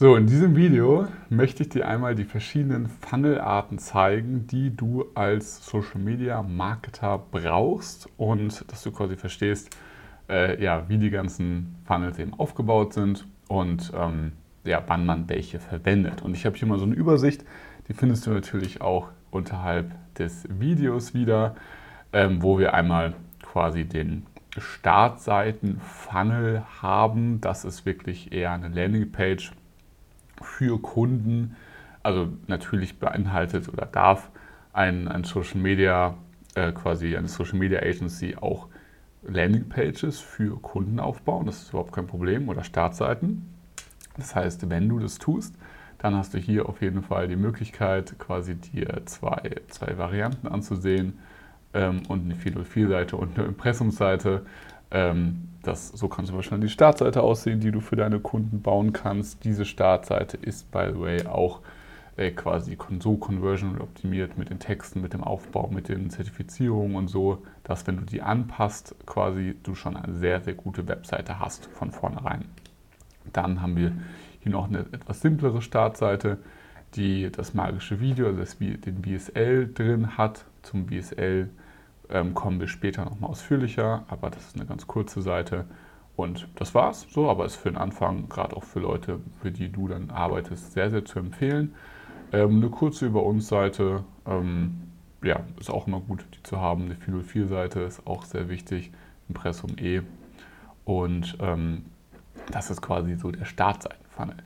So, in diesem Video möchte ich dir einmal die verschiedenen Funnel-Arten zeigen, die du als Social Media Marketer brauchst und dass du quasi verstehst, äh, ja, wie die ganzen Funnels eben aufgebaut sind und ähm, ja, wann man welche verwendet. Und ich habe hier mal so eine Übersicht, die findest du natürlich auch unterhalb des Videos wieder, ähm, wo wir einmal quasi den Startseiten-Funnel haben. Das ist wirklich eher eine Landingpage für Kunden, also natürlich beinhaltet oder darf ein, ein Social Media, äh, quasi eine Social Media Agency auch Landingpages für Kunden aufbauen. Das ist überhaupt kein Problem oder Startseiten. Das heißt, wenn du das tust, dann hast du hier auf jeden Fall die Möglichkeit, quasi dir zwei, zwei Varianten anzusehen ähm, und eine 404-Seite und eine Impressumsseite. Ähm, das, so kann zum Beispiel die Startseite aussehen, die du für deine Kunden bauen kannst. Diese Startseite ist, by the way, auch äh, quasi so conversion optimiert mit den Texten, mit dem Aufbau, mit den Zertifizierungen und so, dass wenn du die anpasst, quasi du schon eine sehr, sehr gute Webseite hast von vornherein. Dann haben wir hier noch eine etwas simplere Startseite, die das magische Video, also das, den BSL drin hat. Zum BSL ähm, kommen wir später nochmal ausführlicher, aber das ist eine ganz kurze Seite. Und das war's so, aber ist für den Anfang, gerade auch für Leute, für die du dann arbeitest, sehr, sehr zu empfehlen. Ähm, eine kurze Über uns-Seite, ähm, ja, ist auch immer gut, die zu haben. Eine 404-Seite ist auch sehr wichtig, Impressum E. Und ähm, das ist quasi so der Startseiten-Funnel.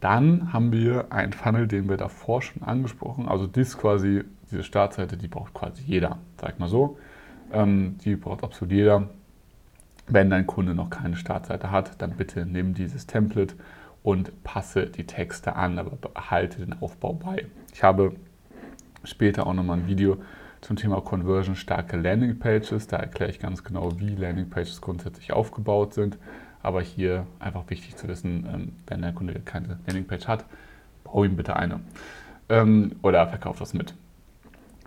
Dann haben wir einen Funnel, den wir davor schon angesprochen. Also das quasi, diese Startseite, die braucht quasi jeder, sag mal so. Ähm, die braucht absolut jeder. Wenn dein Kunde noch keine Startseite hat, dann bitte nimm dieses Template und passe die Texte an, aber behalte den Aufbau bei. Ich habe später auch nochmal ein Video zum Thema Conversion starke Landingpages. Da erkläre ich ganz genau, wie Landingpages grundsätzlich aufgebaut sind. Aber hier einfach wichtig zu wissen, ähm, wenn der Kunde keine Landingpage hat, bau ihm bitte eine. Ähm, oder verkauf das mit.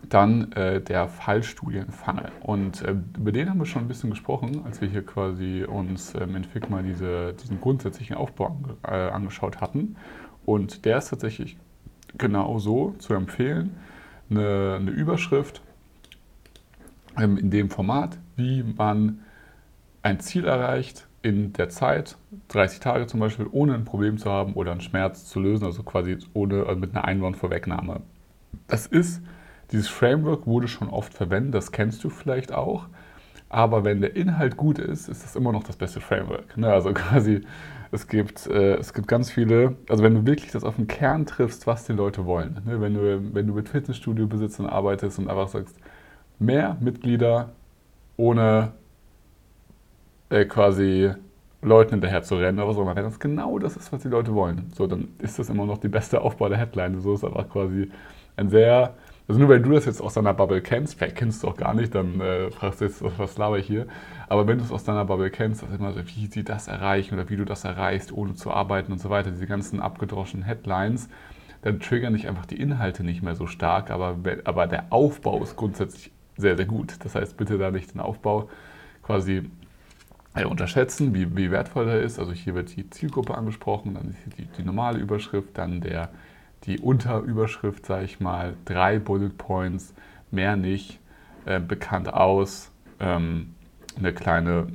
Dann äh, der Fallstudien-Funnel. Und äh, über den haben wir schon ein bisschen gesprochen, als wir hier quasi uns ähm, in Figma diese, diesen grundsätzlichen Aufbau ange äh, angeschaut hatten. Und der ist tatsächlich genau so zu empfehlen. Eine, eine Überschrift ähm, in dem Format, wie man ein Ziel erreicht, in der Zeit, 30 Tage zum Beispiel, ohne ein Problem zu haben oder einen Schmerz zu lösen, also quasi ohne, also mit einer Einwandvorwegnahme. Das ist, dieses Framework wurde schon oft verwendet, das kennst du vielleicht auch. Aber wenn der Inhalt gut ist, ist das immer noch das beste Framework. Ne? Also quasi, es gibt, äh, es gibt ganz viele, also wenn du wirklich das auf den Kern triffst, was die Leute wollen. Ne? Wenn, du, wenn du mit Fitnessstudio-Besitzern arbeitest und einfach sagst, mehr Mitglieder ohne äh, quasi Leuten hinterher zu rennen oder so. Wenn das genau das ist, was die Leute wollen, so, dann ist das immer noch die beste Aufbau der Headline. So ist einfach quasi ein sehr, also nur wenn du das jetzt aus deiner Bubble kennst, vielleicht kennst du auch gar nicht, dann äh, fragst du jetzt, was laber ich hier. Aber wenn du es aus deiner Bubble kennst, dass immer so, wie sie das erreichen oder wie du das erreichst, ohne zu arbeiten und so weiter, diese ganzen abgedroschenen Headlines, dann triggern dich einfach die Inhalte nicht mehr so stark, aber, aber der Aufbau ist grundsätzlich sehr, sehr gut. Das heißt, bitte da nicht den Aufbau quasi äh, unterschätzen, wie, wie wertvoll er ist. Also hier wird die Zielgruppe angesprochen, dann die, die normale Überschrift, dann der, die Unterüberschrift, sage ich mal, drei Bullet Points, mehr nicht, äh, bekannt aus, ähm, eine kleine,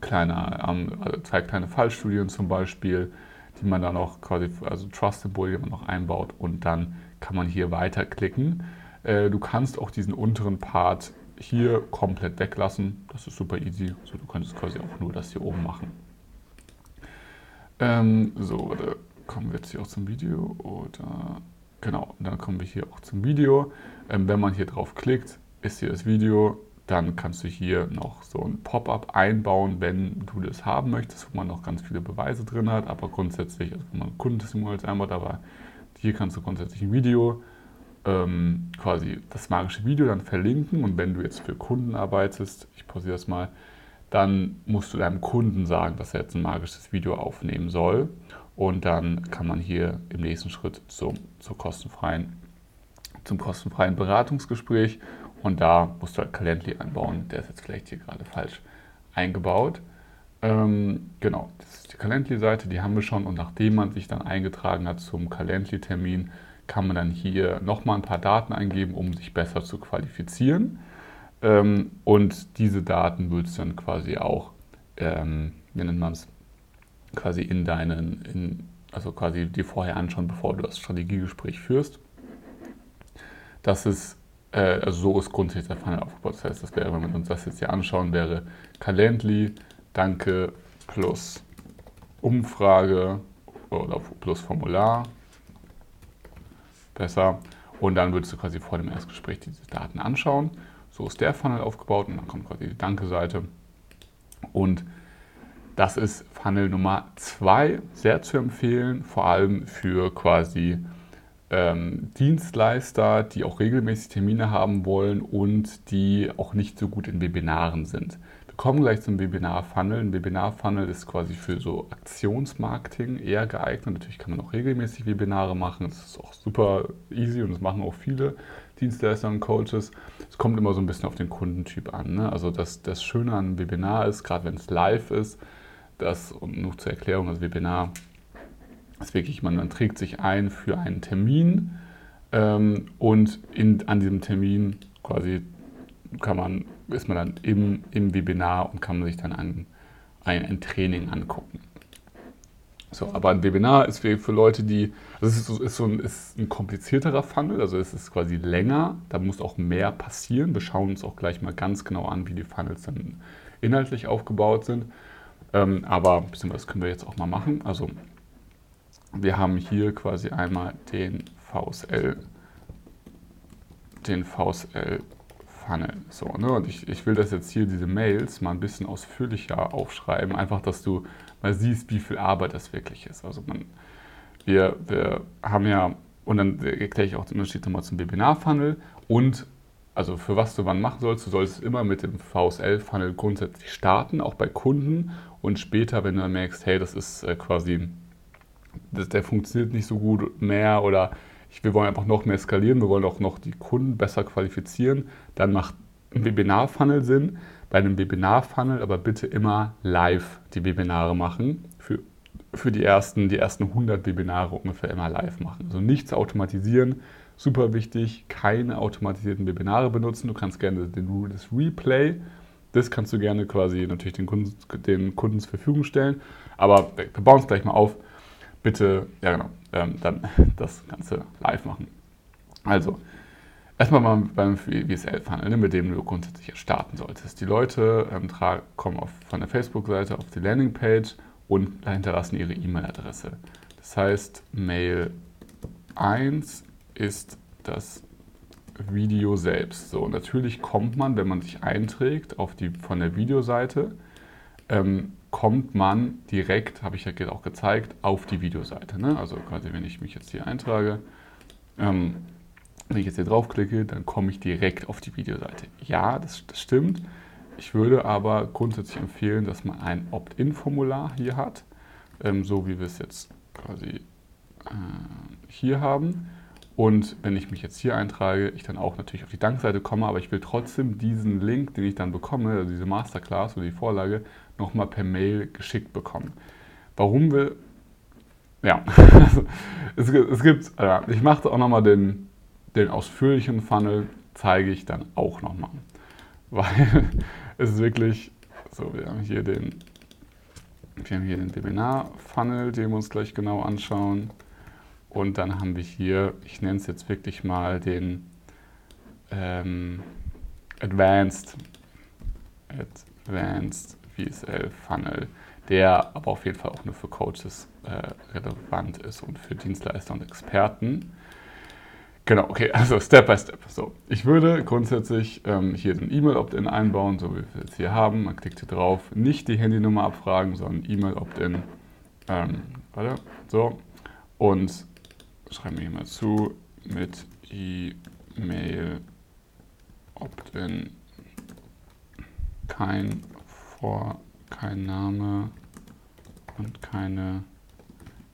kleine ähm, also zwei kleine Fallstudien zum Beispiel, die man dann auch quasi, also Trust Symbol, die man noch einbaut und dann kann man hier weiterklicken. Äh, du kannst auch diesen unteren Part hier komplett weglassen. Das ist super easy. So, du könntest quasi auch nur das hier oben machen. Ähm, so, da kommen wir jetzt hier auch zum Video. Oder genau, dann kommen wir hier auch zum Video. Ähm, wenn man hier drauf klickt, ist hier das Video. Dann kannst du hier noch so ein Pop-up einbauen, wenn du das haben möchtest, wo man noch ganz viele Beweise drin hat. Aber grundsätzlich, also wenn man Kundentestimonials einbaut, aber hier kannst du grundsätzlich ein Video ähm, quasi das magische Video dann verlinken und wenn du jetzt für Kunden arbeitest, ich pausiere das mal, dann musst du deinem Kunden sagen, dass er jetzt ein magisches Video aufnehmen soll und dann kann man hier im nächsten Schritt zum, zur kostenfreien, zum kostenfreien Beratungsgespräch und da musst du halt Calendly einbauen, der ist jetzt vielleicht hier gerade falsch eingebaut. Ähm, genau, das ist die Calendly-Seite, die haben wir schon. Und nachdem man sich dann eingetragen hat zum Calendly-Termin, kann man dann hier nochmal ein paar Daten eingeben, um sich besser zu qualifizieren. Ähm, und diese Daten würdest du dann quasi auch, ähm, wie nennt man es, quasi in deinen, in, also quasi dir vorher anschauen, bevor du das Strategiegespräch führst. Das ist, äh, also so ist grundsätzlich der Funnel aufgebaut. Das heißt, das wäre, wenn wir uns das jetzt hier anschauen, wäre Calendly, Danke plus Umfrage oder plus Formular. Besser. Und dann würdest du quasi vor dem Erstgespräch diese Daten anschauen. So ist der Funnel aufgebaut und dann kommt quasi die Danke-Seite. Und das ist Funnel Nummer zwei, sehr zu empfehlen, vor allem für quasi ähm, Dienstleister, die auch regelmäßig Termine haben wollen und die auch nicht so gut in Webinaren sind. Wir kommen gleich zum Webinar-Funnel. Ein Webinar-Funnel ist quasi für so Aktionsmarketing eher geeignet. Natürlich kann man auch regelmäßig Webinare machen. Das ist auch super easy und das machen auch viele Dienstleister und Coaches. Es kommt immer so ein bisschen auf den Kundentyp an. Ne? Also das, das Schöne an einem Webinar ist, gerade wenn es live ist, das, und noch zur Erklärung, das Webinar ist wirklich, man, man trägt sich ein für einen Termin ähm, und in, an diesem Termin quasi kann man, ist man dann im, im Webinar und kann man sich dann ein, ein, ein Training angucken. So, aber ein Webinar ist für, für Leute, die, also es ist, ist, so ein, ist ein komplizierterer Funnel, also es ist quasi länger, da muss auch mehr passieren. Wir schauen uns auch gleich mal ganz genau an, wie die Funnels dann inhaltlich aufgebaut sind. Ähm, aber was können wir jetzt auch mal machen. Also wir haben hier quasi einmal den VSL, den VSL Funnel. So, ne? Und ich, ich will das jetzt hier, diese Mails, mal ein bisschen ausführlicher aufschreiben, einfach, dass du mal siehst, wie viel Arbeit das wirklich ist. Also man, wir, wir haben ja, und dann erkläre ich auch den Unterschied nochmal zum Webinar-Funnel und also für was du wann machen sollst, du solltest immer mit dem VSL-Funnel grundsätzlich starten, auch bei Kunden und später, wenn du dann merkst, hey, das ist äh, quasi, das, der funktioniert nicht so gut mehr oder ich, wir wollen einfach noch mehr skalieren, wir wollen auch noch die Kunden besser qualifizieren, dann macht ein Webinar-Funnel Sinn. Bei einem Webinar-Funnel aber bitte immer live die Webinare machen. Für, für die, ersten, die ersten 100 Webinare ungefähr immer live machen. Also nichts automatisieren, super wichtig, keine automatisierten Webinare benutzen. Du kannst gerne den, das Replay das kannst du gerne quasi natürlich den Kunden, den Kunden zur Verfügung stellen. Aber wir bauen es gleich mal auf. Bitte, ja genau, ähm, dann das Ganze live machen. Also, erstmal mal beim VSL-Funnel, ne, mit dem du grundsätzlich starten solltest. Die Leute ähm, kommen auf, von der Facebook-Seite auf die Landingpage und hinterlassen ihre E-Mail-Adresse. Das heißt, Mail 1 ist das Video selbst. So, natürlich kommt man, wenn man sich einträgt auf die, von der Videoseite, ähm, kommt man direkt, habe ich ja auch gezeigt, auf die Videoseite. Ne? Also quasi, wenn ich mich jetzt hier eintrage, ähm, wenn ich jetzt hier draufklicke, dann komme ich direkt auf die Videoseite. Ja, das, das stimmt. Ich würde aber grundsätzlich empfehlen, dass man ein Opt-in-Formular hier hat, ähm, so wie wir es jetzt quasi äh, hier haben. Und wenn ich mich jetzt hier eintrage, ich dann auch natürlich auf die Dankseite komme, aber ich will trotzdem diesen Link, den ich dann bekomme, also diese Masterclass oder die Vorlage, nochmal per Mail geschickt bekommen. Warum will. Ja, es, es gibt. Äh, ich mache auch nochmal den, den ausführlichen Funnel, zeige ich dann auch nochmal. Weil es ist wirklich. So, wir haben hier den. Wir haben hier den Webinar-Funnel, den wir uns gleich genau anschauen. Und dann haben wir hier, ich nenne es jetzt wirklich mal den ähm, Advanced, Advanced VSL Funnel, der aber auf jeden Fall auch nur für Coaches äh, relevant ist und für Dienstleister und Experten. Genau, okay, also Step by Step. So, ich würde grundsätzlich ähm, hier den E-Mail-Opt-in einbauen, so wie wir es jetzt hier haben. Man klickt hier drauf, nicht die Handynummer abfragen, sondern E-Mail-Opt-in. Ähm, warte, so. Und schreiben wir hier mal zu, mit E-Mail Opt-in kein Vor, kein Name und keine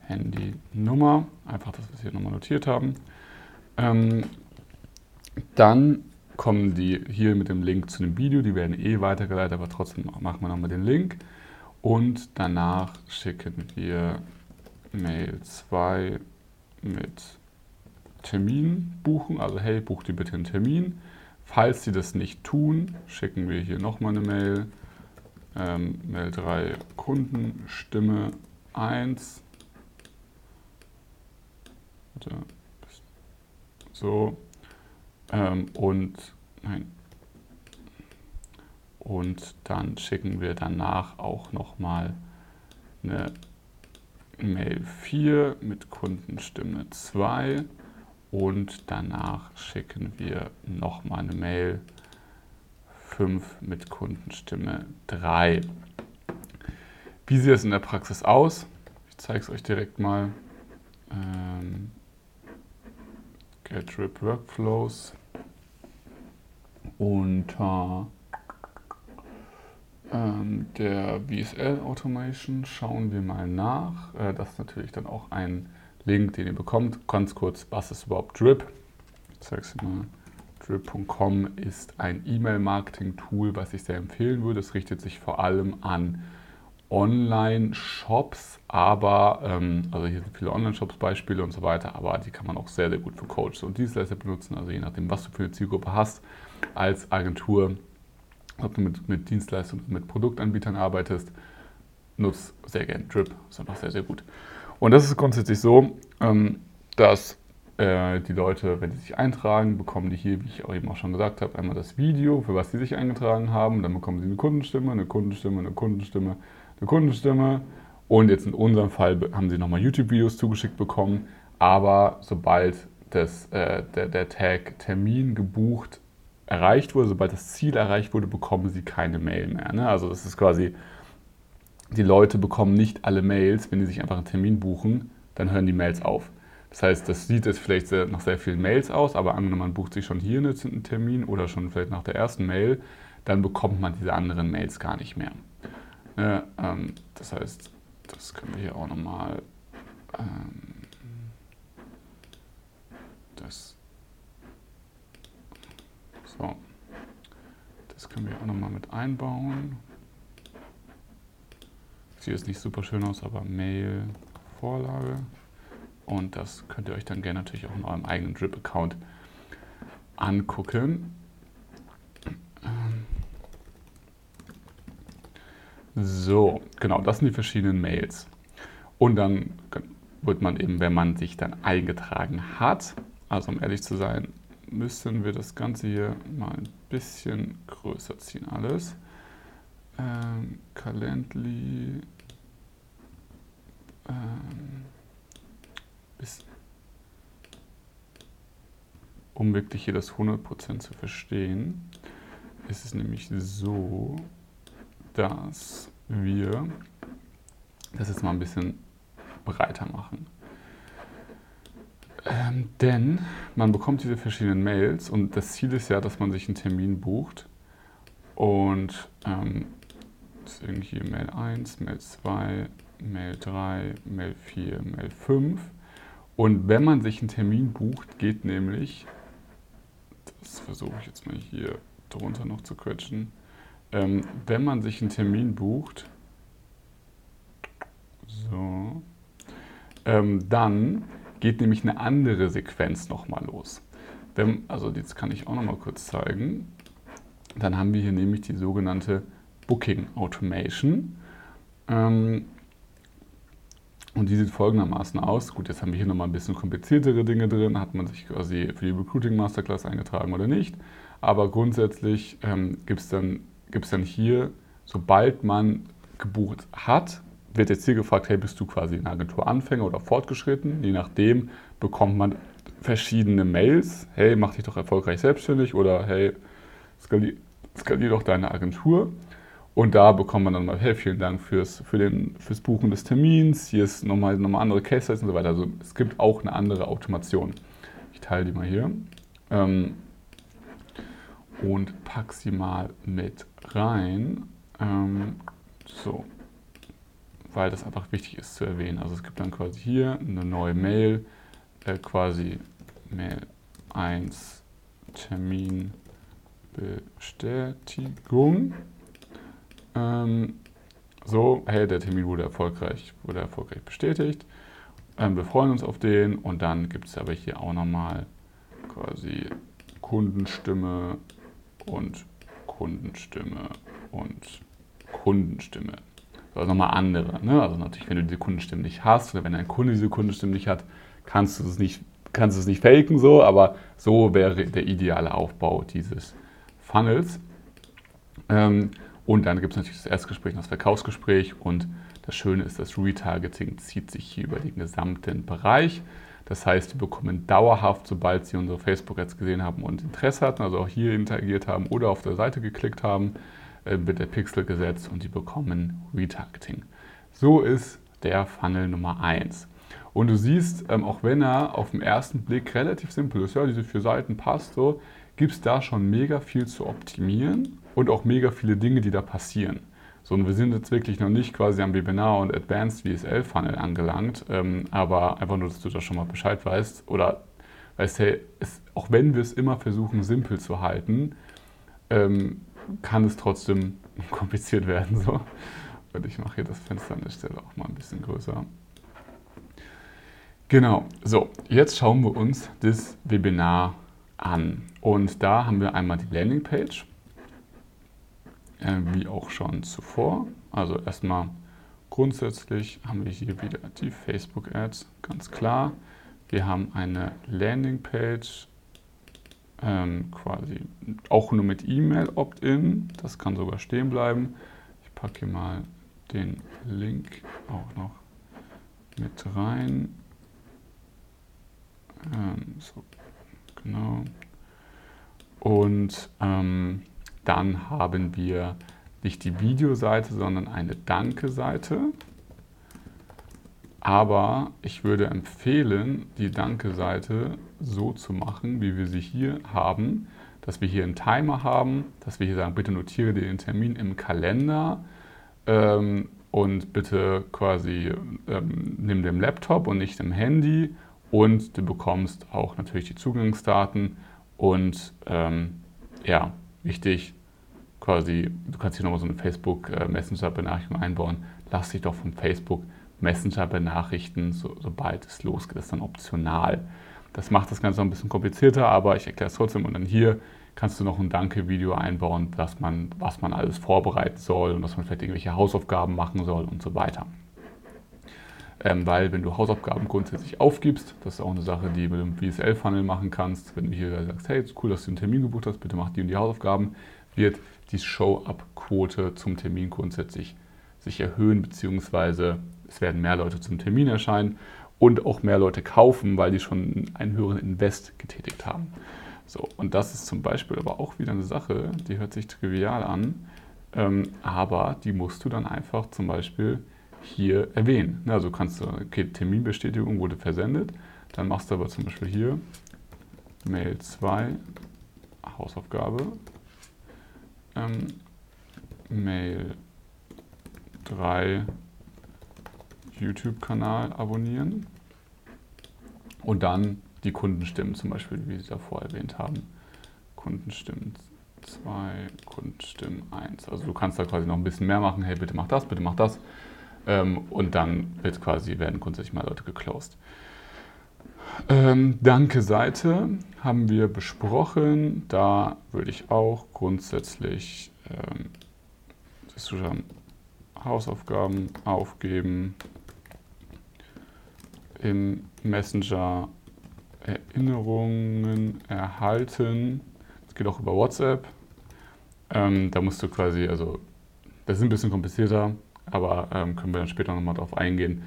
Handynummer. Einfach, dass wir es hier nochmal notiert haben. Ähm, dann kommen die hier mit dem Link zu dem Video. Die werden eh weitergeleitet, aber trotzdem machen wir nochmal den Link. Und danach schicken wir Mail 2 mit Termin buchen. Also hey, buch dir bitte einen Termin. Falls sie das nicht tun, schicken wir hier nochmal eine Mail. Ähm, Mail 3 Kundenstimme 1. So. Ähm, und nein. Und dann schicken wir danach auch nochmal eine Mail 4 mit Kundenstimme 2 und danach schicken wir nochmal eine Mail 5 mit Kundenstimme 3. Wie sieht es in der Praxis aus? Ich zeige es euch direkt mal. Ähm, Get Rip Workflows unter der VSL Automation schauen wir mal nach. Äh, das ist natürlich dann auch ein Link, den ihr bekommt. Ganz kurz, was ist überhaupt Drip? Ich es mal. Drip.com ist ein E-Mail-Marketing-Tool, was ich sehr empfehlen würde. Es richtet sich vor allem an Online-Shops, aber, ähm, also hier sind viele Online-Shops-Beispiele und so weiter, aber die kann man auch sehr, sehr gut für Coaches und Dienstleister benutzen, also je nachdem, was du für eine Zielgruppe hast als Agentur, ob du mit, mit Dienstleistungen, mit Produktanbietern arbeitest, nutzt sehr gerne Drip, ist einfach sehr, sehr gut. Und das ist grundsätzlich so, ähm, dass äh, die Leute, wenn sie sich eintragen, bekommen die hier, wie ich auch eben auch schon gesagt habe, einmal das Video, für was sie sich eingetragen haben. Dann bekommen sie eine Kundenstimme, eine Kundenstimme, eine Kundenstimme, eine Kundenstimme. Und jetzt in unserem Fall haben sie nochmal YouTube-Videos zugeschickt bekommen. Aber sobald das, äh, der, der Tag Termin gebucht erreicht wurde, sobald das Ziel erreicht wurde, bekommen sie keine Mail mehr. Ne? Also das ist quasi die Leute bekommen nicht alle Mails, wenn die sich einfach einen Termin buchen, dann hören die Mails auf. Das heißt, das sieht jetzt vielleicht sehr, nach sehr vielen Mails aus, aber angenommen, man bucht sich schon hier einen Termin oder schon vielleicht nach der ersten Mail, dann bekommt man diese anderen Mails gar nicht mehr. Ja, ähm, das heißt, das können wir hier auch nochmal. Ähm, das. So. Das können wir auch nochmal mit einbauen. Sieht jetzt nicht super schön aus, aber Mail-Vorlage. Und das könnt ihr euch dann gerne natürlich auch in eurem eigenen Drip-Account angucken. So, genau, das sind die verschiedenen Mails. Und dann wird man eben, wenn man sich dann eingetragen hat, also um ehrlich zu sein, müssen wir das Ganze hier mal ein bisschen größer ziehen alles ähm, Calendly ähm, bis, um wirklich hier das 100% zu verstehen, ist es nämlich so, dass wir das jetzt mal ein bisschen breiter machen. Ähm, denn man bekommt diese verschiedenen Mails und das Ziel ist ja, dass man sich einen Termin bucht und ähm, Deswegen hier Mail 1, Mail 2, Mail 3, Mail 4, Mail 5. Und wenn man sich einen Termin bucht, geht nämlich, das versuche ich jetzt mal hier drunter noch zu quetschen, ähm, wenn man sich einen Termin bucht, so, ähm, dann geht nämlich eine andere Sequenz nochmal los. Wenn, also jetzt kann ich auch nochmal kurz zeigen. Dann haben wir hier nämlich die sogenannte Booking Automation. Ähm, und die sieht folgendermaßen aus. Gut, jetzt haben wir hier nochmal ein bisschen kompliziertere Dinge drin. Hat man sich quasi für die Recruiting Masterclass eingetragen oder nicht? Aber grundsätzlich ähm, gibt es dann, gibt's dann hier, sobald man gebucht hat, wird jetzt hier gefragt, hey, bist du quasi ein Agenturanfänger oder fortgeschritten? Je nachdem bekommt man verschiedene Mails. Hey, mach dich doch erfolgreich selbstständig oder hey, skalier, skalier doch deine Agentur. Und da bekommt man dann mal, hey, vielen Dank fürs, für den, fürs Buchen des Termins. Hier ist nochmal, nochmal andere Case Studies und so weiter. Also es gibt auch eine andere Automation. Ich teile die mal hier. Ähm, und pack sie mal mit rein. Ähm, so. Weil das einfach wichtig ist zu erwähnen. Also es gibt dann quasi hier eine neue Mail, äh, quasi Mail 1 Terminbestätigung. Ähm, so, hey, der Termin wurde erfolgreich, wurde erfolgreich bestätigt. Ähm, wir freuen uns auf den und dann gibt es aber hier auch nochmal quasi Kundenstimme und Kundenstimme und Kundenstimme. Also nochmal andere. Ne? Also natürlich, wenn du diese Kundenstimme nicht hast oder wenn ein Kunde diese Kundenstimme nicht hat, kannst du es nicht, kannst du es nicht faken so, aber so wäre der ideale Aufbau dieses Funnels. Ähm, und dann gibt es natürlich das Erstgespräch und das Verkaufsgespräch und das Schöne ist, das Retargeting zieht sich hier über den gesamten Bereich. Das heißt, wir bekommen dauerhaft, sobald Sie unsere Facebook-Ads gesehen haben und Interesse hatten, also auch hier interagiert haben oder auf der Seite geklickt haben, wird der Pixel gesetzt und Sie bekommen Retargeting. So ist der Funnel Nummer 1. Und du siehst, ähm, auch wenn er auf den ersten Blick relativ simpel ist, ja, diese vier Seiten passt so, gibt es da schon mega viel zu optimieren und auch mega viele Dinge, die da passieren. So, und wir sind jetzt wirklich noch nicht quasi am Webinar und Advanced VSL Funnel angelangt, ähm, aber einfach nur, dass du da schon mal Bescheid weißt oder weißt, hey, es, auch wenn wir es immer versuchen, simpel zu halten, ähm, kann es trotzdem kompliziert werden. So. Und ich mache hier das Fenster an der Stelle auch mal ein bisschen größer. Genau, so, jetzt schauen wir uns das Webinar an. Und da haben wir einmal die Landingpage äh, wie auch schon zuvor. Also erstmal grundsätzlich haben wir hier wieder die Facebook Ads, ganz klar. Wir haben eine Landingpage, ähm, quasi auch nur mit E-Mail Opt-in. Das kann sogar stehen bleiben. Ich packe hier mal den Link auch noch mit rein. Ähm, so, genau. Und ähm, dann haben wir nicht die Videoseite, sondern eine Danke-Seite. Aber ich würde empfehlen, die Danke-Seite so zu machen, wie wir sie hier haben, dass wir hier einen Timer haben, dass wir hier sagen, bitte notiere dir den Termin im Kalender ähm, und bitte quasi ähm, nimm den Laptop und nicht im Handy und du bekommst auch natürlich die Zugangsdaten und ähm, ja, wichtig, quasi, du kannst hier nochmal so eine Facebook äh, Messenger-Benachrichtigung einbauen. Lass dich doch vom Facebook Messenger benachrichten, so, sobald es losgeht. Das ist dann optional. Das macht das Ganze noch ein bisschen komplizierter, aber ich erkläre es trotzdem. Und dann hier kannst du noch ein Danke-Video einbauen, dass man, was man alles vorbereiten soll und dass man vielleicht irgendwelche Hausaufgaben machen soll und so weiter. Ähm, weil wenn du Hausaufgaben grundsätzlich aufgibst, das ist auch eine Sache, die du mit dem VSL-Funnel machen kannst, wenn du hier sagst, hey, cool, dass du einen Termin gebucht hast, bitte mach die und die Hausaufgaben, wird die Show-Up-Quote zum Termin grundsätzlich sich erhöhen, beziehungsweise es werden mehr Leute zum Termin erscheinen und auch mehr Leute kaufen, weil die schon einen höheren Invest getätigt haben. So, und das ist zum Beispiel aber auch wieder eine Sache, die hört sich trivial an, ähm, aber die musst du dann einfach zum Beispiel hier erwähnen. Also kannst du, okay, Terminbestätigung wurde versendet, dann machst du aber zum Beispiel hier Mail 2, Hausaufgabe, ähm, Mail 3 YouTube-Kanal abonnieren und dann die Kundenstimmen, zum Beispiel, wie Sie davor erwähnt haben. Kundenstimmen 2, Kundenstimmen 1. Also du kannst da quasi noch ein bisschen mehr machen. Hey, bitte mach das, bitte mach das. Ähm, und dann wird quasi, werden grundsätzlich mal Leute geclosed. Ähm, Danke Seite haben wir besprochen. Da würde ich auch grundsätzlich ähm, Hausaufgaben aufgeben, im Messenger Erinnerungen erhalten. Das geht auch über WhatsApp. Ähm, da musst du quasi, also das ist ein bisschen komplizierter, aber ähm, können wir dann später nochmal darauf eingehen,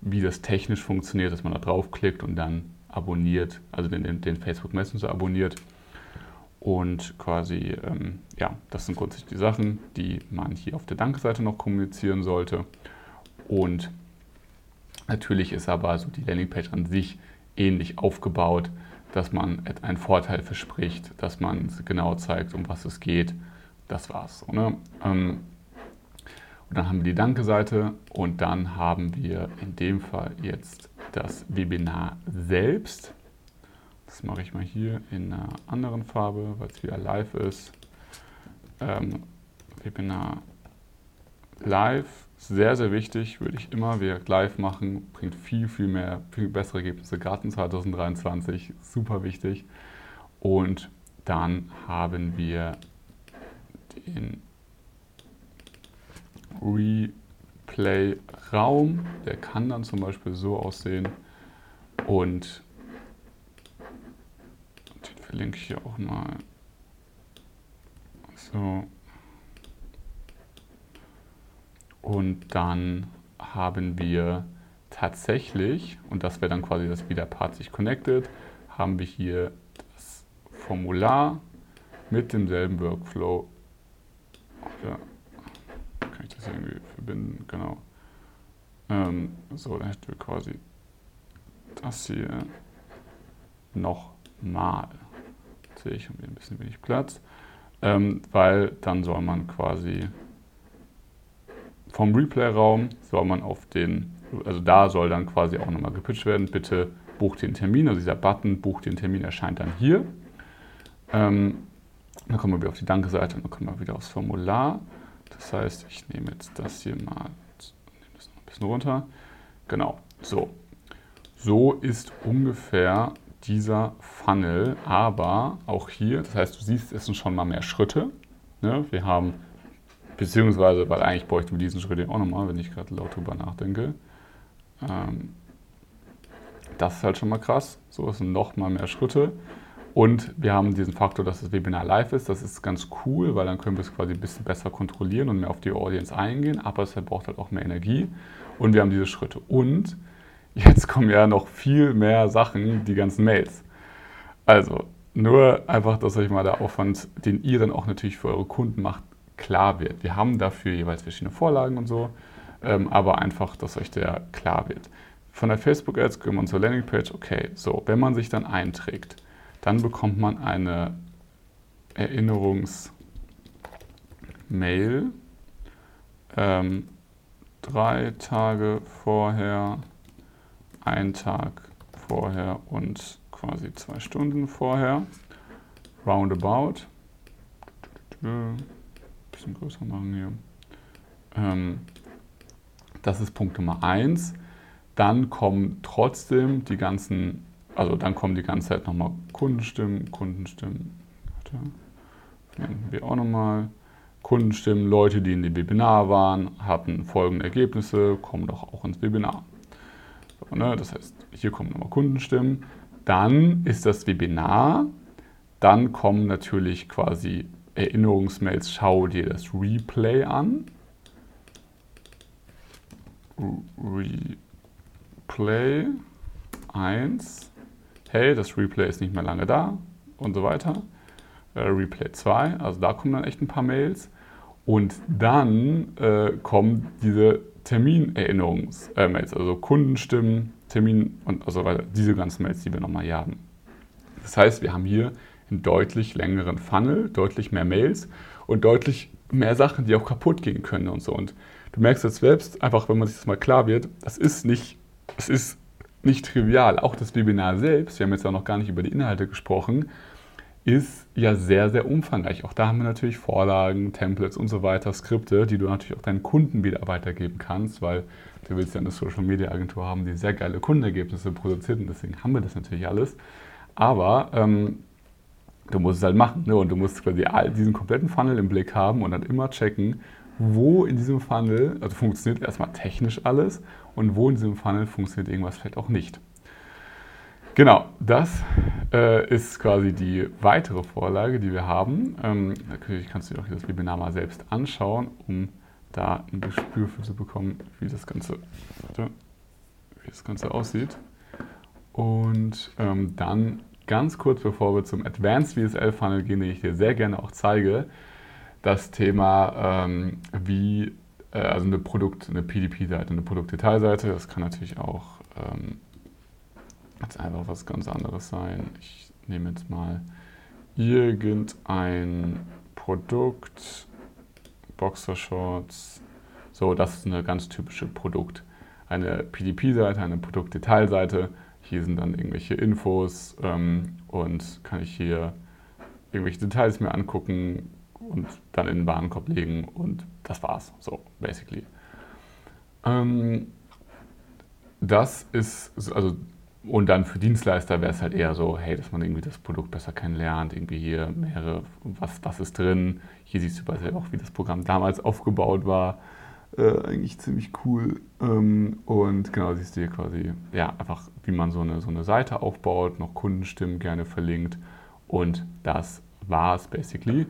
wie das technisch funktioniert, dass man da draufklickt und dann abonniert, also den, den Facebook Messenger abonniert. Und quasi, ähm, ja, das sind grundsätzlich die Sachen, die man hier auf der Danke-Seite noch kommunizieren sollte. Und natürlich ist aber so die Landingpage an sich ähnlich aufgebaut, dass man einen Vorteil verspricht, dass man genau zeigt, um was es geht. Das war's. So, ne? ähm, und dann haben wir die Danke-Seite und dann haben wir in dem Fall jetzt das Webinar selbst. Das mache ich mal hier in einer anderen Farbe, weil es wieder live ist. Ähm, Webinar live Sehr, sehr wichtig, würde ich immer wieder live machen, bringt viel, viel mehr, viel bessere Ergebnisse, gerade in 2023, super wichtig. Und dann haben wir den Replay-Raum, der kann dann zum Beispiel so aussehen und den verlinke ich hier auch mal. So. Und dann haben wir tatsächlich, und das wäre dann quasi das wieder Part sich connected, haben wir hier das Formular mit demselben Workflow. Ja, kann ich das irgendwie verbinden? Genau. Ähm, so, dann hätten wir quasi das hier nochmal. Jetzt sehe ich ein bisschen wenig Platz, ähm, weil dann soll man quasi vom Replay-Raum soll man auf den, also da soll dann quasi auch nochmal gepitcht werden, bitte bucht den Termin, also dieser Button, bucht den Termin, erscheint dann hier. Ähm, dann kommen wir wieder auf die Danke-Seite und dann kommen wir wieder aufs Formular. Das heißt, ich nehme jetzt das hier mal, nehme das noch ein bisschen runter. Genau, so. So ist ungefähr dieser Funnel, aber auch hier, das heißt, du siehst, es sind schon mal mehr Schritte. Ne? Wir haben Beziehungsweise, weil eigentlich bräuchten wir diesen Schritt auch nochmal, wenn ich gerade laut drüber nachdenke. Ähm, das ist halt schon mal krass. So, es sind nochmal mehr Schritte. Und wir haben diesen Faktor, dass das Webinar live ist. Das ist ganz cool, weil dann können wir es quasi ein bisschen besser kontrollieren und mehr auf die Audience eingehen. Aber es braucht halt auch mehr Energie. Und wir haben diese Schritte. Und jetzt kommen ja noch viel mehr Sachen, die ganzen Mails. Also, nur einfach, dass euch mal der Aufwand, den ihr dann auch natürlich für eure Kunden macht, klar wird. Wir haben dafür jeweils verschiedene Vorlagen und so, ähm, aber einfach, dass euch der klar wird. Von der Facebook Ads gehen wir zur Landingpage. Okay, so, wenn man sich dann einträgt, dann bekommt man eine Erinnerungsmail ähm, drei Tage vorher, ein Tag vorher und quasi zwei Stunden vorher. Roundabout bisschen größer machen hier. Ähm, das ist Punkt Nummer eins. Dann kommen trotzdem die ganzen, also dann kommen die ganze Zeit nochmal Kundenstimmen, Kundenstimmen. Warte, verwenden wir auch nochmal. Kundenstimmen, Leute, die in dem Webinar waren, hatten folgende Ergebnisse, kommen doch auch ins Webinar. So, ne? Das heißt, hier kommen nochmal Kundenstimmen. Dann ist das Webinar. Dann kommen natürlich quasi Erinnerungsmails, schau dir das Replay an. Replay 1. Hey, das Replay ist nicht mehr lange da und so weiter. Äh, Replay 2, also da kommen dann echt ein paar Mails. Und dann äh, kommen diese Terminerinnerungsmails, äh, also Kundenstimmen, Termin und so weiter. Diese ganzen Mails, die wir nochmal hier haben. Das heißt, wir haben hier einen deutlich längeren Funnel, deutlich mehr Mails und deutlich mehr Sachen, die auch kaputt gehen können und so. Und du merkst jetzt selbst, einfach wenn man sich das mal klar wird, das ist nicht, das ist nicht trivial. Auch das Webinar selbst, wir haben jetzt auch noch gar nicht über die Inhalte gesprochen, ist ja sehr, sehr umfangreich. Auch da haben wir natürlich Vorlagen, Templates und so weiter, Skripte, die du natürlich auch deinen Kunden wieder weitergeben kannst, weil du willst ja eine Social Media Agentur haben, die sehr geile Kundenergebnisse produziert und deswegen haben wir das natürlich alles. Aber ähm, du musst es halt machen. Ne? Und du musst quasi diesen kompletten Funnel im Blick haben und dann immer checken, wo in diesem Funnel, also funktioniert erstmal technisch alles und wo in diesem Funnel funktioniert irgendwas vielleicht auch nicht. Genau, das äh, ist quasi die weitere Vorlage, die wir haben. Ähm, natürlich kannst du dir auch das Webinar mal selbst anschauen, um da ein Gespür für zu bekommen, wie das Ganze, wie das Ganze aussieht. Und ähm, dann ganz kurz bevor wir zum Advanced VSL Funnel gehen, den ich dir sehr gerne auch zeige, das Thema ähm, wie, äh, also eine Produkt, eine PDP-Seite, eine Produktdetailseite, das kann natürlich auch ähm, jetzt einfach was ganz anderes sein. Ich nehme jetzt mal irgendein Produkt, Boxershorts. So, das ist eine ganz typische Produkt. Eine PDP-Seite, eine Produktdetailseite hier sind dann irgendwelche Infos ähm, und kann ich hier irgendwelche Details mir angucken und dann in den Warenkorb legen und das war's. So, basically. Ähm, das ist, also, und dann für Dienstleister wäre es halt eher so, hey, dass man irgendwie das Produkt besser kennenlernt, irgendwie hier mehrere, was, was ist drin. Hier siehst du bei auch, wie das Programm damals aufgebaut war. Äh, eigentlich ziemlich cool. Ähm, und genau, siehst du hier quasi, ja, einfach, wie man so eine, so eine Seite aufbaut, noch Kundenstimmen gerne verlinkt. Und das war es basically.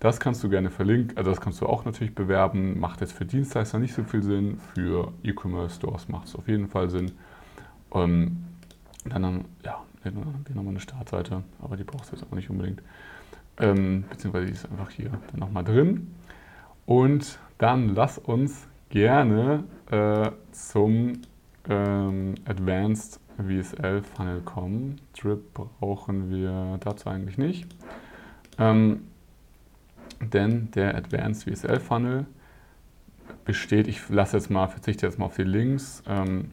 Das kannst du gerne verlinken, also das kannst du auch natürlich bewerben. Macht jetzt für Dienstleister nicht so viel Sinn, für E-Commerce-Stores macht es auf jeden Fall Sinn. Ähm, dann haben ja, wir nochmal eine Startseite, aber die brauchst du jetzt auch nicht unbedingt. Ähm, beziehungsweise die ist einfach hier nochmal drin. Und dann lass uns gerne äh, zum ähm, Advanced VSL Funnel kommen. Drip brauchen wir dazu eigentlich nicht. Ähm, denn der Advanced VSL Funnel besteht, ich lasse jetzt mal, verzichte jetzt mal auf die Links, ähm,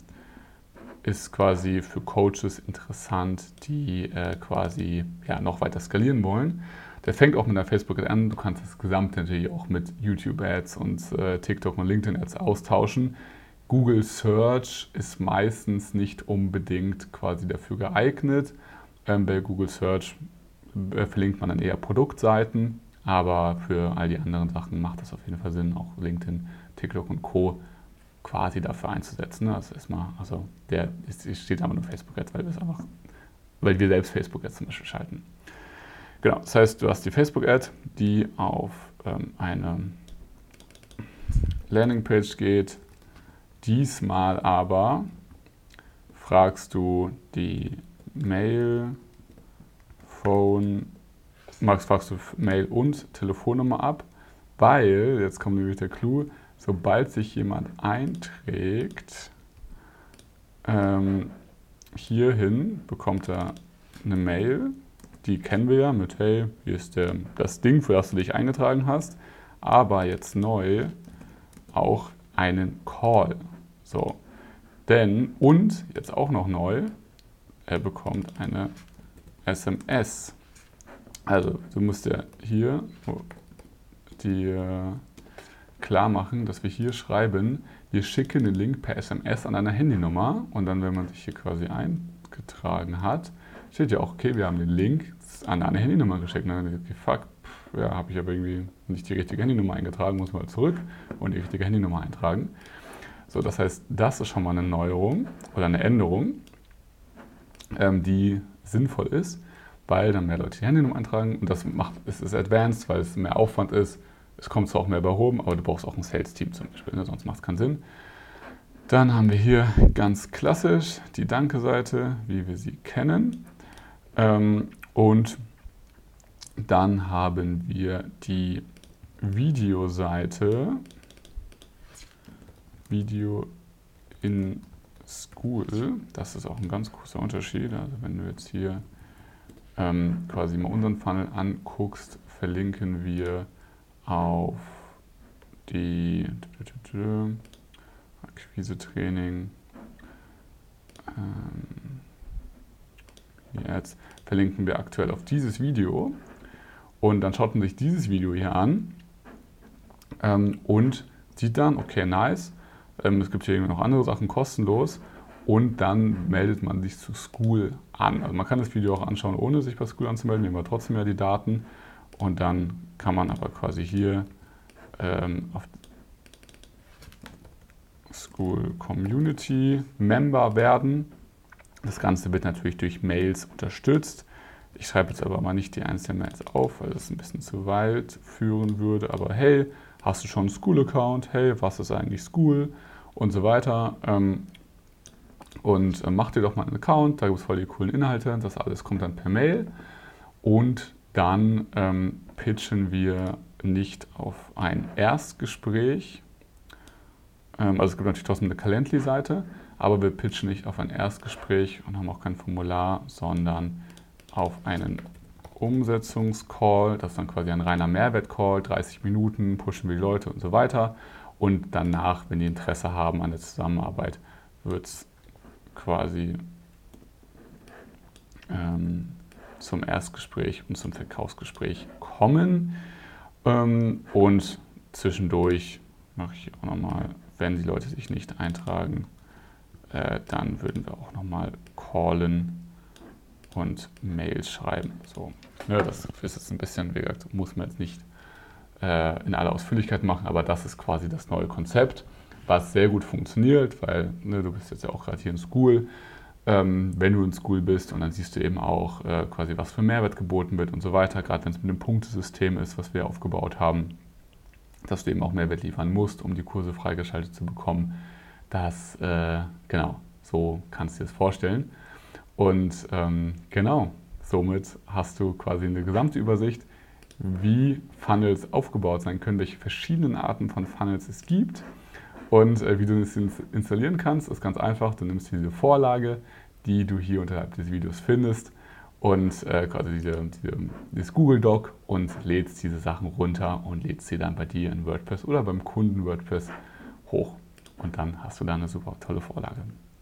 ist quasi für Coaches interessant, die äh, quasi ja, noch weiter skalieren wollen. Der fängt auch mit einer Facebook-Ad an. Du kannst das Gesamte natürlich auch mit YouTube-Ads und äh, TikTok und LinkedIn-Ads austauschen. Google Search ist meistens nicht unbedingt quasi dafür geeignet. Ähm, bei Google Search äh, verlinkt man dann eher Produktseiten aber für all die anderen Sachen macht es auf jeden Fall Sinn, auch LinkedIn, TikTok und Co. quasi dafür einzusetzen. Also erstmal, also der ist, steht aber nur Facebook Ads, weil wir es einfach, weil wir selbst Facebook Ads zum Beispiel schalten. Genau, das heißt, du hast die Facebook Ad, die auf ähm, eine Landingpage geht. Diesmal aber fragst du die Mail, Phone Max, fragst du Mail und Telefonnummer ab, weil, jetzt kommt nämlich der Clou, sobald sich jemand einträgt, ähm, hierhin bekommt er eine Mail, die kennen wir ja mit, hey, hier ist der, das Ding, für das du dich eingetragen hast, aber jetzt neu auch einen Call. So, denn, und jetzt auch noch neu, er bekommt eine SMS. Also, du musst ja hier die äh, klar machen, dass wir hier schreiben, wir schicken den Link per SMS an eine Handynummer und dann, wenn man sich hier quasi eingetragen hat, steht ja auch, okay, wir haben den Link an eine Handynummer geschickt. Und dann okay, fuck, pff, ja, habe ich aber irgendwie nicht die richtige Handynummer eingetragen, muss mal zurück und die richtige Handynummer eintragen. So, das heißt, das ist schon mal eine Neuerung oder eine Änderung, ähm, die sinnvoll ist weil dann mehr Leute die Handynummer eintragen und das macht, es ist advanced, weil es mehr Aufwand ist. Es kommt zwar auch mehr bei Home, aber du brauchst auch ein Sales-Team zum Beispiel, ne? sonst macht es keinen Sinn. Dann haben wir hier ganz klassisch die Danke-Seite, wie wir sie kennen. Ähm, und dann haben wir die Videoseite, Video in School. Das ist auch ein ganz großer Unterschied. Also wenn du jetzt hier ähm, quasi mal unseren Funnel anguckst, verlinken wir auf die Akquise-Training, ähm, Ads, verlinken wir aktuell auf dieses Video und dann schaut man sich dieses Video hier an ähm, und sieht dann, okay, nice, ähm, es gibt hier noch andere Sachen kostenlos und dann meldet man sich zu School an. Also man kann das Video auch anschauen, ohne sich bei School anzumelden, nehmen wir trotzdem ja die Daten und dann kann man aber quasi hier ähm, auf School Community Member werden. Das Ganze wird natürlich durch Mails unterstützt. Ich schreibe jetzt aber mal nicht die einzelnen Mails auf, weil das ein bisschen zu weit führen würde. Aber hey, hast du schon einen School-Account? Hey, was ist eigentlich School? Und so weiter. Ähm, und äh, mach dir doch mal einen Account, da gibt es voll die coolen Inhalte, das alles kommt dann per Mail und dann ähm, pitchen wir nicht auf ein Erstgespräch, ähm, also es gibt natürlich trotzdem eine Calendly-Seite, aber wir pitchen nicht auf ein Erstgespräch und haben auch kein Formular, sondern auf einen Umsetzungscall, das ist dann quasi ein reiner Mehrwert-Call, 30 Minuten, pushen wir die Leute und so weiter. Und danach, wenn die Interesse haben an der Zusammenarbeit, wird es quasi ähm, zum Erstgespräch und zum Verkaufsgespräch kommen. Ähm, und zwischendurch mache ich auch nochmal wenn die Leute sich nicht eintragen, äh, dann würden wir auch nochmal callen und Mails schreiben. So, ja, das ist jetzt ein bisschen, wie gesagt, muss man jetzt nicht äh, in aller Ausführlichkeit machen, aber das ist quasi das neue Konzept, was sehr gut funktioniert, weil ne, du bist jetzt ja auch gerade hier in School. Ähm, wenn du in School bist und dann siehst du eben auch äh, quasi, was für Mehrwert geboten wird und so weiter, gerade wenn es mit dem Punktesystem ist, was wir aufgebaut haben, dass du eben auch Mehrwert liefern musst, um die Kurse freigeschaltet zu bekommen. Das, äh, genau, so kannst du dir das vorstellen. Und ähm, genau, somit hast du quasi eine gesamte Übersicht, wie Funnels aufgebaut sein können, welche verschiedenen Arten von Funnels es gibt und äh, wie du das installieren kannst. Ist ganz einfach. Du nimmst diese Vorlage, die du hier unterhalb des Videos findest und äh, quasi diese, diese, dieses Google Doc und lädst diese Sachen runter und lädst sie dann bei dir in WordPress oder beim Kunden WordPress hoch. Und dann hast du da eine super tolle Vorlage.